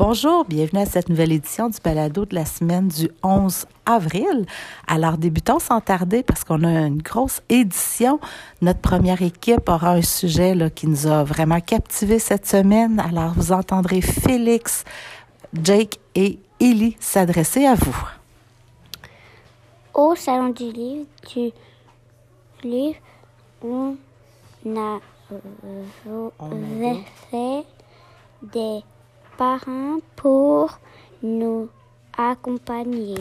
Bonjour, bienvenue à cette nouvelle édition du balado de la semaine du 11 avril. Alors, débutons sans tarder parce qu'on a une grosse édition. Notre première équipe aura un sujet là, qui nous a vraiment captivés cette semaine. Alors, vous entendrez Félix, Jake et Ellie s'adresser à vous. Au salon du livre, du livre, on a euh, fait des parents pour nous accompagner.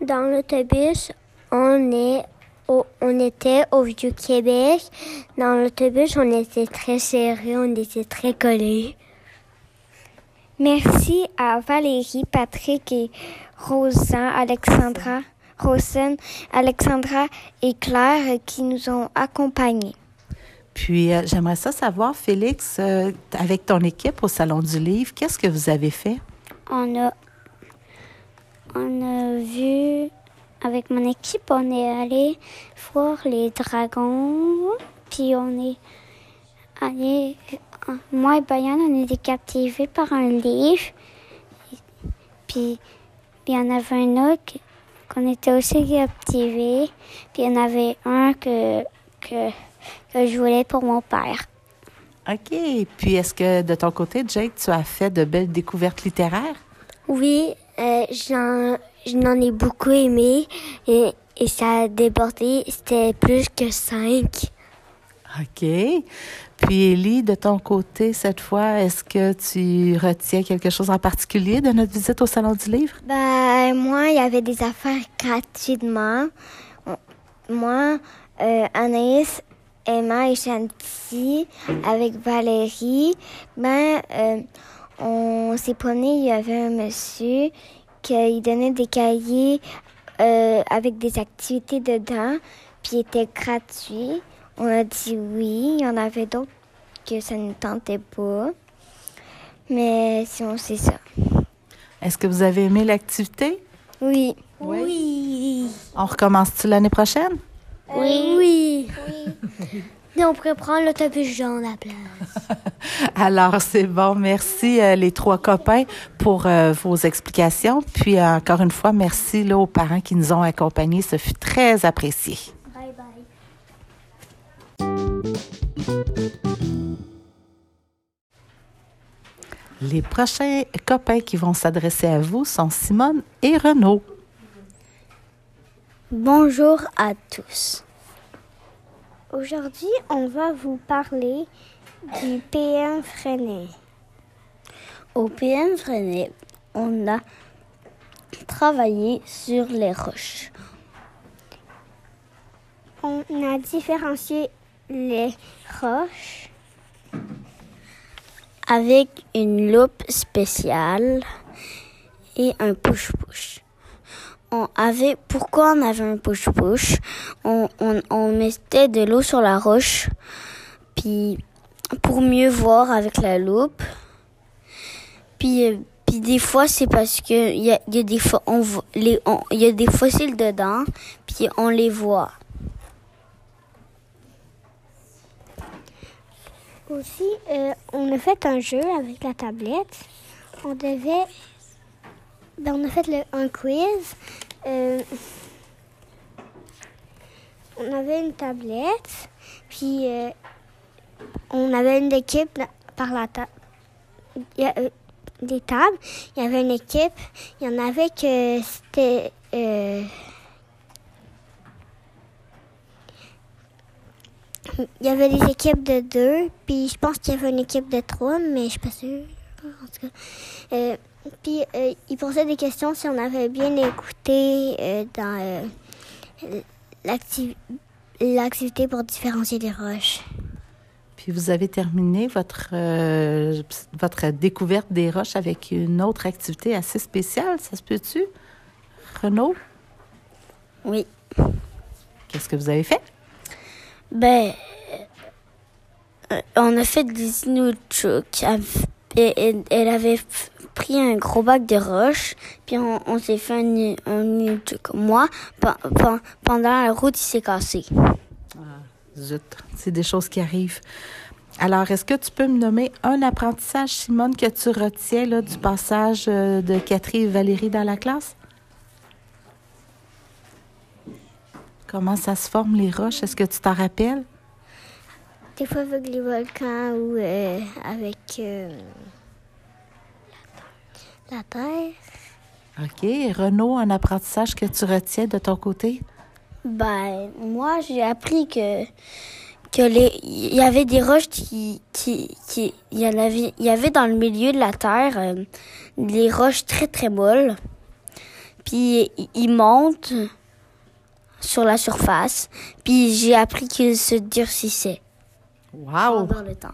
Dans l'autobus, on, est on était au Vieux-Québec. Dans l'autobus, on était très serrés, on était très collés. Merci à Valérie, Patrick et Rosan, Alexandra, Rosen, Alexandra et Claire qui nous ont accompagnés. Puis, euh, j'aimerais ça savoir, Félix, euh, avec ton équipe au Salon du Livre, qu'est-ce que vous avez fait? On a, on a vu, avec mon équipe, on est allé voir les dragons, puis on est allé, moi et Bayan, on été captivés par un livre, puis il y en avait un autre qu'on était aussi captivés, puis il y en avait un que, que que je voulais pour mon père. OK. Puis est-ce que de ton côté, Jake, tu as fait de belles découvertes littéraires? Oui, euh, j'en ai beaucoup aimé et, et ça a débordé. C'était plus que cinq. OK. Puis Ellie, de ton côté, cette fois, est-ce que tu retiens quelque chose en particulier de notre visite au Salon du Livre? Ben, moi, il y avait des affaires gratuitement. Moi, euh, Anaïs, Emma et Chanty avec Valérie, ben, euh, on s'est promené, il y avait un monsieur qui donnait des cahiers euh, avec des activités dedans, puis il était gratuit. On a dit oui, il y en avait d'autres que ça ne tentait pas. Mais sinon, c'est ça. Est-ce que vous avez aimé l'activité? Oui. Oui. oui. On recommence-tu l'année prochaine? Oui. Oui. oui. on pourrait prendre l'autobus jaune à la place. Alors, c'est bon. Merci, euh, les trois copains, pour euh, vos explications. Puis, euh, encore une fois, merci là, aux parents qui nous ont accompagnés. Ce fut très apprécié. Bye bye. Les prochains copains qui vont s'adresser à vous sont Simone et Renaud. Bonjour à tous. Aujourd'hui, on va vous parler du PM Freinet. Au PM Freinet, on a travaillé sur les roches. On a différencié les roches avec une loupe spéciale et un push-push on avait, pourquoi on avait un push-push? On, on, on, mettait de l'eau sur la roche, puis pour mieux voir avec la loupe. Puis, euh, puis des fois, c'est parce que y a, y a, des fois, y a des fossiles dedans, puis on les voit. Aussi, euh, on a fait un jeu avec la tablette. On devait ben, on a fait un quiz. Euh, on avait une tablette, puis euh, on avait une équipe par la table. Il y a euh, des tables, il y avait une équipe, il y en avait que c'était. Il y avait des équipes de deux, puis je pense qu'il y avait une équipe de trois, mais je suis pas sûre. Puis euh, il posait des questions si on avait bien écouté euh, dans euh, l'activité pour différencier les roches. Puis vous avez terminé votre, votre découverte des roches avec une autre activité assez spéciale, ça se peut-tu? Renaud? Oui. Qu'est-ce que vous avez fait? Ben, on a fait des inuchuk. Elle, avait pris un gros bac de roches, puis on, on s'est fait un, un, comme moi. Pendant la route, il s'est cassé. Ah, zut, c'est des choses qui arrivent. Alors, est-ce que tu peux me nommer un apprentissage, Simone, que tu retiens là, du passage euh, de Catherine et Valérie dans la classe? Comment ça se forme les roches? Est-ce que tu t'en rappelles? Des fois avec les volcans ou euh, avec euh, la terre. OK. Renaud, un apprentissage que tu retiens de ton côté? Ben, moi, j'ai appris que que les il y avait des roches qui qui qui il y en avait il y avait dans le milieu de la terre euh, des roches très très molles. Puis ils montent sur la surface. Puis j'ai appris qu'ils se durcissaient Wow! pendant le temps.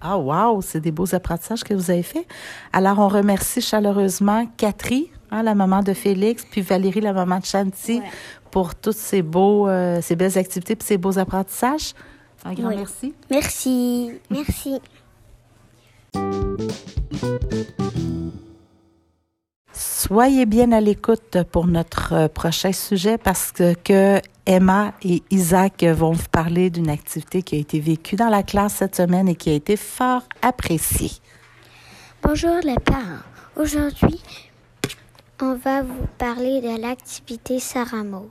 Ah, wow! C'est des beaux apprentissages que vous avez faits. Alors, on remercie chaleureusement Catherine, hein, la maman de Félix, puis Valérie, la maman de Chanty, Ouais. pour toutes ces, beaux, euh, ces belles activités et ces beaux apprentissages. Un grand Oui. merci. Merci. Merci. Soyez bien à l'écoute pour notre euh, prochain sujet parce que, Emma et Isaac vont vous parler d'une activité qui a été vécue dans la classe cette semaine et qui a été fort appréciée. Bonjour les parents. Aujourd'hui, on va vous parler de l'activité Sarah Maud.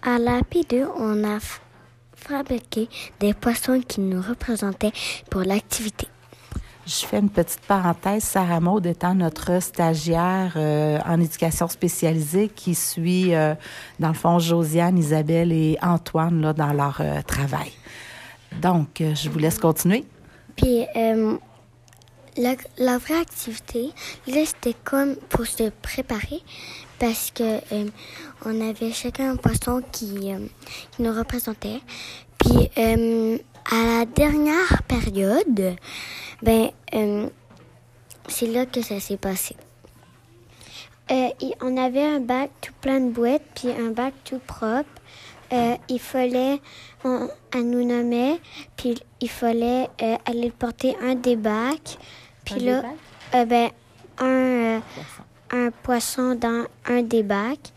À la P2, on a fabriqué des poissons qui nous représentaient pour l'activité. Je fais une petite parenthèse. Sarah Maud étant notre stagiaire euh, en éducation spécialisée qui suit, euh, dans le fond, Josiane, Isabelle et Antoine là, dans leur euh, travail. Donc, je vous laisse continuer. Puis, la, la vraie activité, là, c'était comme pour se préparer parce que on avait chacun un poisson qui, qui nous représentait. Puis, à la dernière période, ben, euh, c'est là que ça s'est passé. Euh, on avait un bac tout plein de boîtes, puis un bac tout propre. Euh, il fallait, on, nous nommait, puis il fallait euh, aller porter un des bacs. Puis là, euh, ben, un, euh, un poisson dans un des bacs.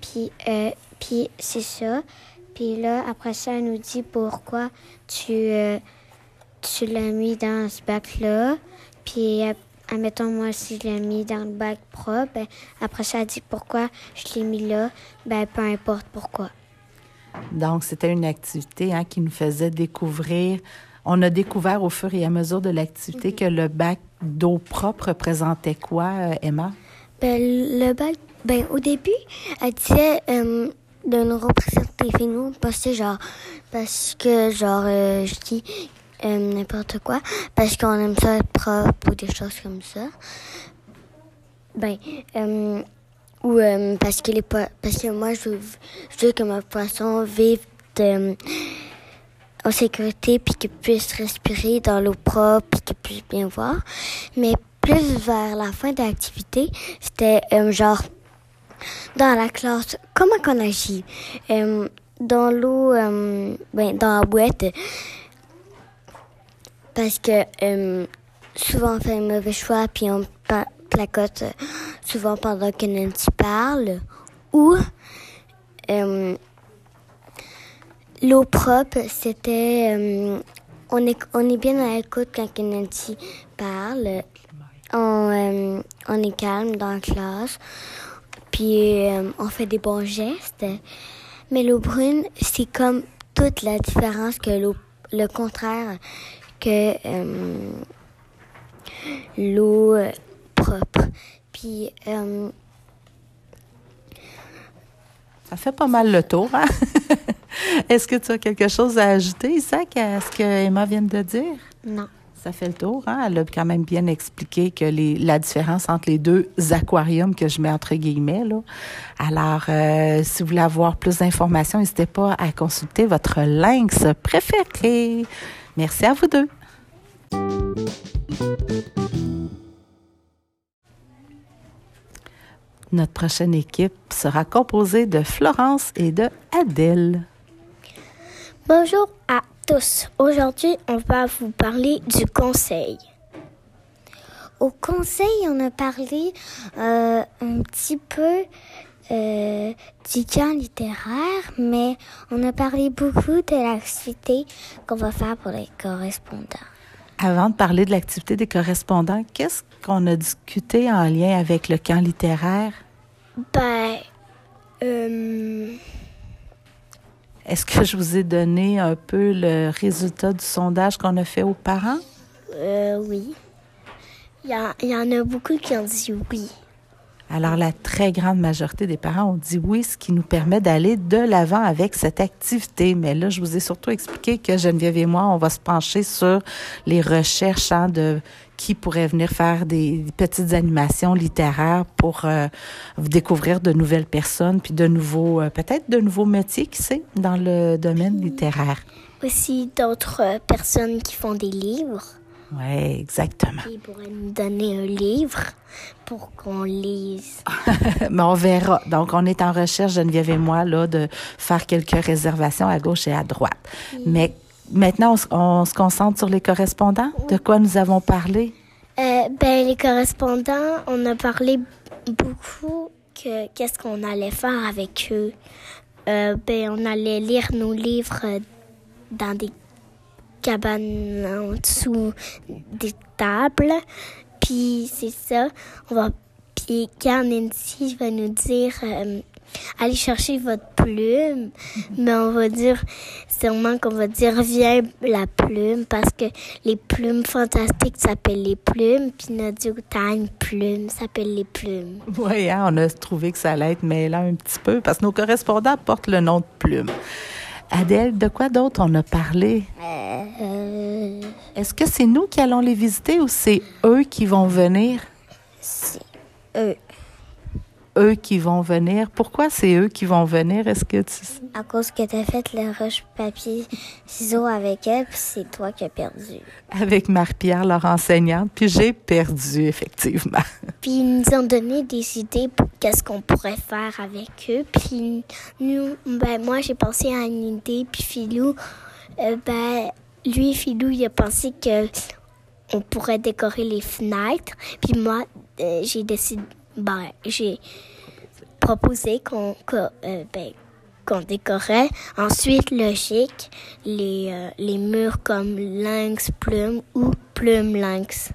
Puis, euh, puis c'est ça. Puis là, après ça, elle nous dit pourquoi tu, euh, tu l'as mis dans ce bac-là. Puis, euh, admettons, moi, si je l'ai mis dans le bac propre, ben, après ça, elle dit pourquoi je l'ai mis là. Ben, peu importe pourquoi. Donc, c'était une activité hein, qui nous faisait découvrir. On a découvert au fur et à mesure de l'activité que le bac d'eau propre représentait quoi, euh, Emma? Ben, le bac, ben, au début, elle disait euh, de nous représenter nous parce que, genre, parce que, genre, euh, je dis euh, n'importe quoi, parce qu'on aime ça être propre ou des choses comme ça. Ben, euh, ou parce, que les, parce que moi, je veux, que mon poisson vive en sécurité, puis qu'il puisse respirer dans l'eau propre, puis qu'il puisse bien voir. Mais plus vers la fin de l'activité, c'était genre dans la classe, comment qu'on agit? Euh, Dans l'eau, euh, ben, dans la boîte, parce que euh, souvent on fait un mauvais choix, puis on placote souvent pendant que Nancy parle, ou l'eau propre, c'était on est on est bien à l'écoute quand Nancy parle. On est calme dans la classe. Puis euh, on fait des bons gestes. Mais l'eau brune, c'est comme toute la différence que l'eau, le contraire que euh, l'eau euh, propre. Puis euh, Ça fait pas mal le tour. Hein? Est-ce que tu as quelque chose à ajouter, Isaac, à ce que Emma vient de dire? Non. Ça fait le tour. Hein? Elle a quand même bien expliqué que les, la différence entre les deux aquariums que je mets entre guillemets. Là. Alors, euh, si vous voulez avoir plus d'informations, n'hésitez pas à consulter votre lynx préféré. Merci à vous deux. Notre prochaine équipe sera composée de Florence et de Adèle. bonjour à tous. Aujourd'hui, on va vous parler du conseil. Au conseil, on a parlé euh, un petit peu euh, du camp littéraire, mais on a parlé beaucoup de l'activité qu'on va faire pour les correspondants. Avant de parler de l'activité des correspondants, qu'est-ce qu'on a discuté en lien avec le camp littéraire? Ben, euh, Est-ce que je vous ai donné un peu le résultat du sondage qu'on a fait aux parents? euh, oui. Il y, a- il y en a beaucoup qui ont dit oui. Alors, la très grande majorité des parents ont dit oui, ce qui nous permet d'aller de l'avant avec cette activité. Mais là, je vous ai surtout expliqué que Geneviève et moi, on va se pencher sur les recherches hein, de qui pourrait venir faire des petites animations littéraires pour euh, découvrir de nouvelles personnes, puis de nouveaux, euh, peut-être de nouveaux métiers, qui sait, dans le domaine littéraire. Aussi d'autres euh, personnes qui font des livres. Oui, exactement. Ils pourraient nous donner un livre pour qu'on lise. Mais on verra. Donc, on est en recherche, Geneviève et moi, là, de faire quelques réservations à gauche et à droite. Mais maintenant, on, se- on se concentre sur les correspondants? De quoi nous avons parlé? Euh, ben, les correspondants, on a parlé beaucoup que qu'est-ce qu'on allait faire avec eux. Euh, ben, on allait lire nos livres euh, dans des cabanes en dessous des tables. Puis c'est ça, on va. Puis quand Nancy va nous dire euh, allez chercher votre plume, mais on va dire sûrement qu'on va dire viens la plume parce que les plumes fantastiques s'appellent les plumes, puis notre Time plume s'appelle les plumes. Oui, hein, on a trouvé que ça allait être mêlant un petit peu parce que nos correspondants portent le nom de plume. Adèle, de quoi d'autre on a parlé? Euh, Est-ce que c'est nous qui allons les visiter ou c'est eux qui vont venir? c'est eux. Eux qui vont venir. Pourquoi c'est eux qui vont venir? Est-ce que tu sais? À cause que t'as fait le roche papier ciseaux avec elle, puis c'est toi qui as perdu. Avec Marie-Pierre, leur enseignante, puis j'ai perdu, effectivement. Puis ils nous ont donné des idées pour qu'est-ce qu'on pourrait faire avec eux. Puis nous, ben moi j'ai pensé à une idée. Puis Philou, euh, ben lui Philou il a pensé que on pourrait décorer les fenêtres. Puis moi euh, j'ai décidé, ben j'ai proposé qu'on euh, ben, qu'on décorait. Ensuite logique les euh, les murs comme lynx plume ou plume lynx.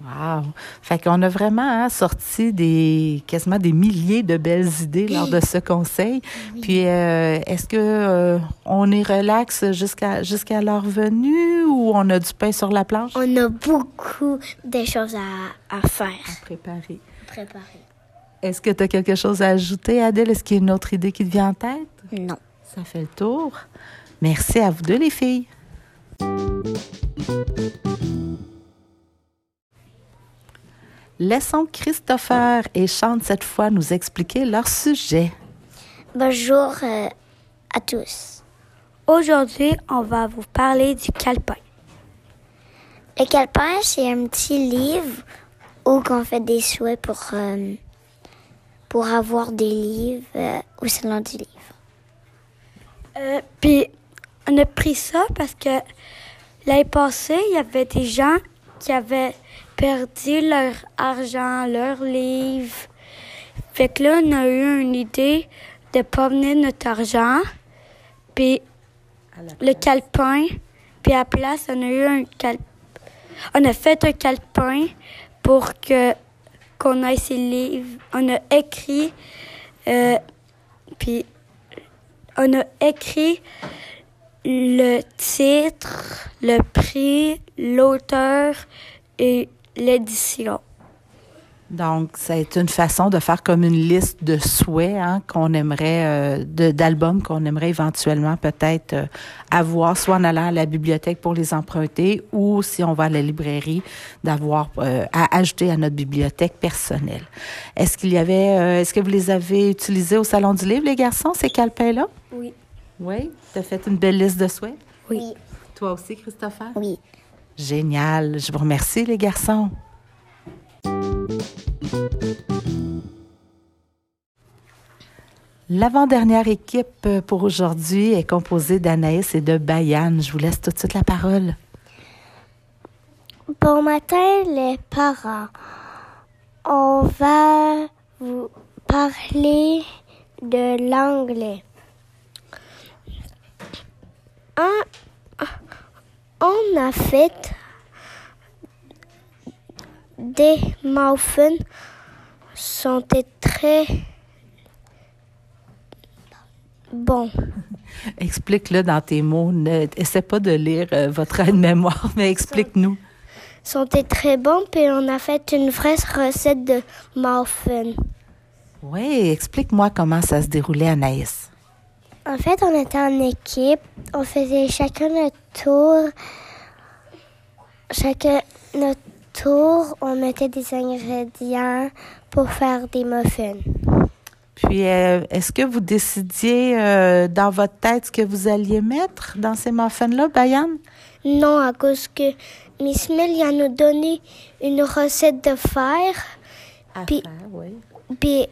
Wow! Fait qu'on a vraiment hein, sorti des quasiment des milliers de belles idées lors de ce conseil. Puis euh, est-ce que euh, on est relax jusqu'à jusqu'à leur venue ou on a du pain sur la planche? On a beaucoup de choses à, à faire, Préparé. préparer. Est-ce que tu as quelque chose à ajouter, Adèle? Est-ce qu'il y a une autre idée qui te vient en tête? Non. Ça fait le tour. Merci à vous deux, les filles. Laissons Christopher et Chante cette fois nous expliquer leur sujet. Bonjour euh, à tous. Aujourd'hui, on va vous parler du calepin. Le calepin, c'est un petit livre où on fait des souhaits pour, euh, pour avoir des livres euh, au salon du livre. Euh, Puis, on a pris ça parce que l'année passée, il y avait des gens qui avaient perdu leur argent, leurs livres. Fait que là, on a eu une idée de pas venir notre argent. Puis, le calepin. Puis, à la place, on a eu un calepin. On a fait un calepin pour que qu'on ait ses livres. On a écrit. euh, puis, on a écrit le titre, le prix, l'auteur et l'édition. Donc, c'est une façon de faire comme une liste de souhaits hein, qu'on aimerait, euh, d'albums qu'on aimerait éventuellement peut-être euh, avoir, soit en allant à la bibliothèque pour les emprunter ou si on va à la librairie, d'avoir euh, à ajouter à notre bibliothèque personnelle. Est-ce qu'il y avait, euh, est-ce que vous les avez utilisés au Salon du Livre, les garçons, ces calepins-là? Oui. Oui? Tu as fait une belle liste de souhaits? Oui. Toi aussi, Christopher? Oui. Génial. Je vous remercie, les garçons. L'avant-dernière équipe euh, pour aujourd'hui est composée d'Anaïs et de Bayane. Je vous laisse tout de suite la parole. Bon matin, les parents. On va vous parler de l'anglais. On a fait des muffins sont très bons. Explique-le dans tes mots. Ne, essaie pas de lire euh, votre aide-mémoire, mais explique-nous. Sont très bons, puis on a fait une vraie recette de muffins. Oui, explique-moi comment ça se déroulait, Anaïs. En fait, on était en équipe. On faisait chacun notre tour. Chacun notre tour, on mettait des ingrédients pour faire des muffins. Puis, euh, est-ce que vous décidiez euh, dans votre tête ce que vous alliez mettre dans ces muffins-là, Bayan? Non, à cause que Miss Mill a nous donné une recette de fer. À puis, oui. Puis,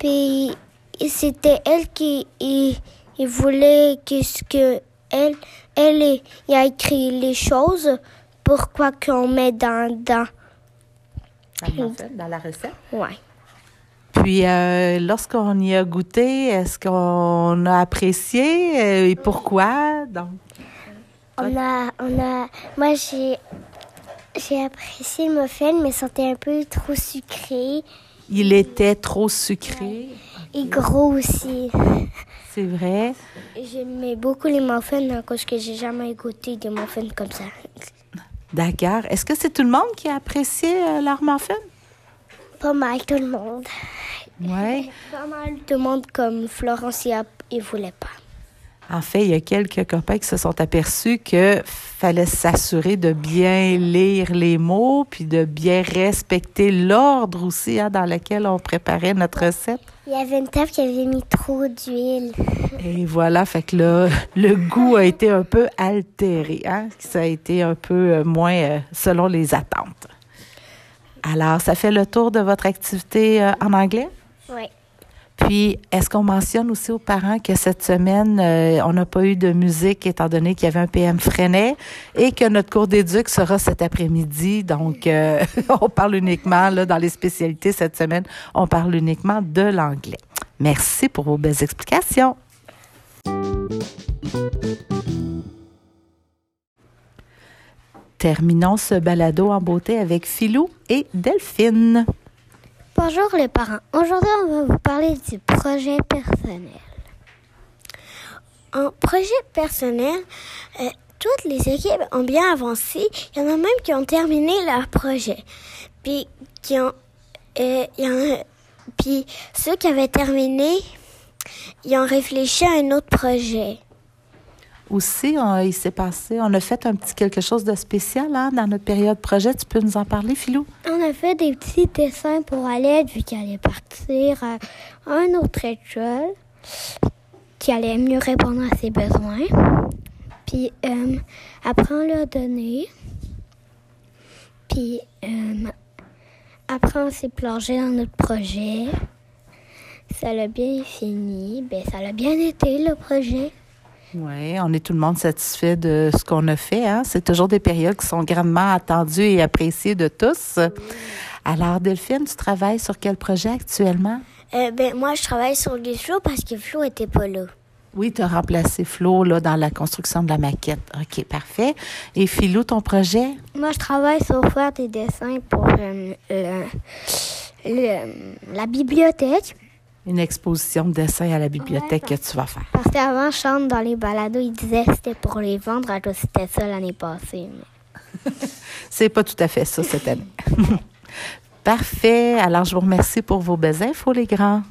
puis c'était elle qui il, voulait que ce que elle, elle a écrit les choses. Pourquoi qu'on met dans dans dans la recette? Ouais. Puis, euh, lorsqu'on y a goûté, est-ce qu'on a apprécié euh, et pourquoi? Donc, on a, on a, moi j'ai, j'ai apprécié le muffin, mais c'était un peu trop sucré. Il était trop sucré. Et gros aussi. C'est vrai. J'aimais beaucoup les muffins parce que j'ai jamais goûté des muffins comme ça. D'accord. Est-ce que c'est tout le monde qui a apprécié euh, leur muffin? Pas mal tout le monde. Oui. Pas mal tout le monde comme Florence, il voulait pas. En fait, il y a quelques copains qui se sont aperçus que fallait s'assurer de bien lire les mots, puis de bien respecter l'ordre aussi hein, dans lequel on préparait notre recette. Il y avait une table qui avait mis trop d'huile. Et voilà, fait que là, le goût a été un peu altéré. Hein? Ça a été un peu euh, moins euh, selon les attentes. Alors, ça fait le tour de votre activité euh, en anglais? Oui. Puis, est-ce qu'on mentionne aussi aux parents que cette semaine, euh, on n'a pas eu de musique étant donné qu'il y avait un PM freinet et que notre cours d'éduc sera cet après-midi? Donc, euh, on parle uniquement, là, dans les spécialités cette semaine, on parle uniquement de l'anglais. Merci pour vos belles explications. Terminons ce balado en beauté avec Philou et Delphine. Bonjour les parents. Aujourd'hui, on va vous parler du projet personnel. En projet personnel, euh, toutes les équipes ont bien avancé. Il y en a même qui ont terminé leur projet. Puis qui ont, euh, puis ceux qui avaient terminé, ils ont réfléchi à un autre projet aussi, il s'est passé, on a fait un petit quelque chose de spécial hein, dans notre période projet. Tu peux nous en parler, Philou? On a fait des petits dessins pour Alette, vu qu'elle allait partir à un autre école qui allait mieux répondre à ses besoins. Puis euh, après, on l'a donné. Puis euh, après, on s'est plongé dans notre projet. Ça l'a bien fini. Ben, ça l'a bien été, le projet. Oui, on est tout le monde satisfait de ce qu'on a fait. Hein? C'est toujours des périodes qui sont grandement attendues et appréciées de tous. Alors, Delphine, tu travailles sur quel projet actuellement? Euh, ben, moi, je travaille sur les flots parce que Flo était pas là. Oui, tu as remplacé Flo là, dans la construction de la maquette. OK, parfait. Et Philou, ton projet? Moi, je travaille sur faire des dessins pour euh, la bibliothèque une exposition de dessin à la bibliothèque que tu vas faire. Parce qu'avant, Chante dans les balados, il disait que c'était pour les vendre, alors c'était ça l'année passée. C'est pas tout à fait ça cette année. Parfait. Alors, je vous remercie pour vos belles infos, les grands.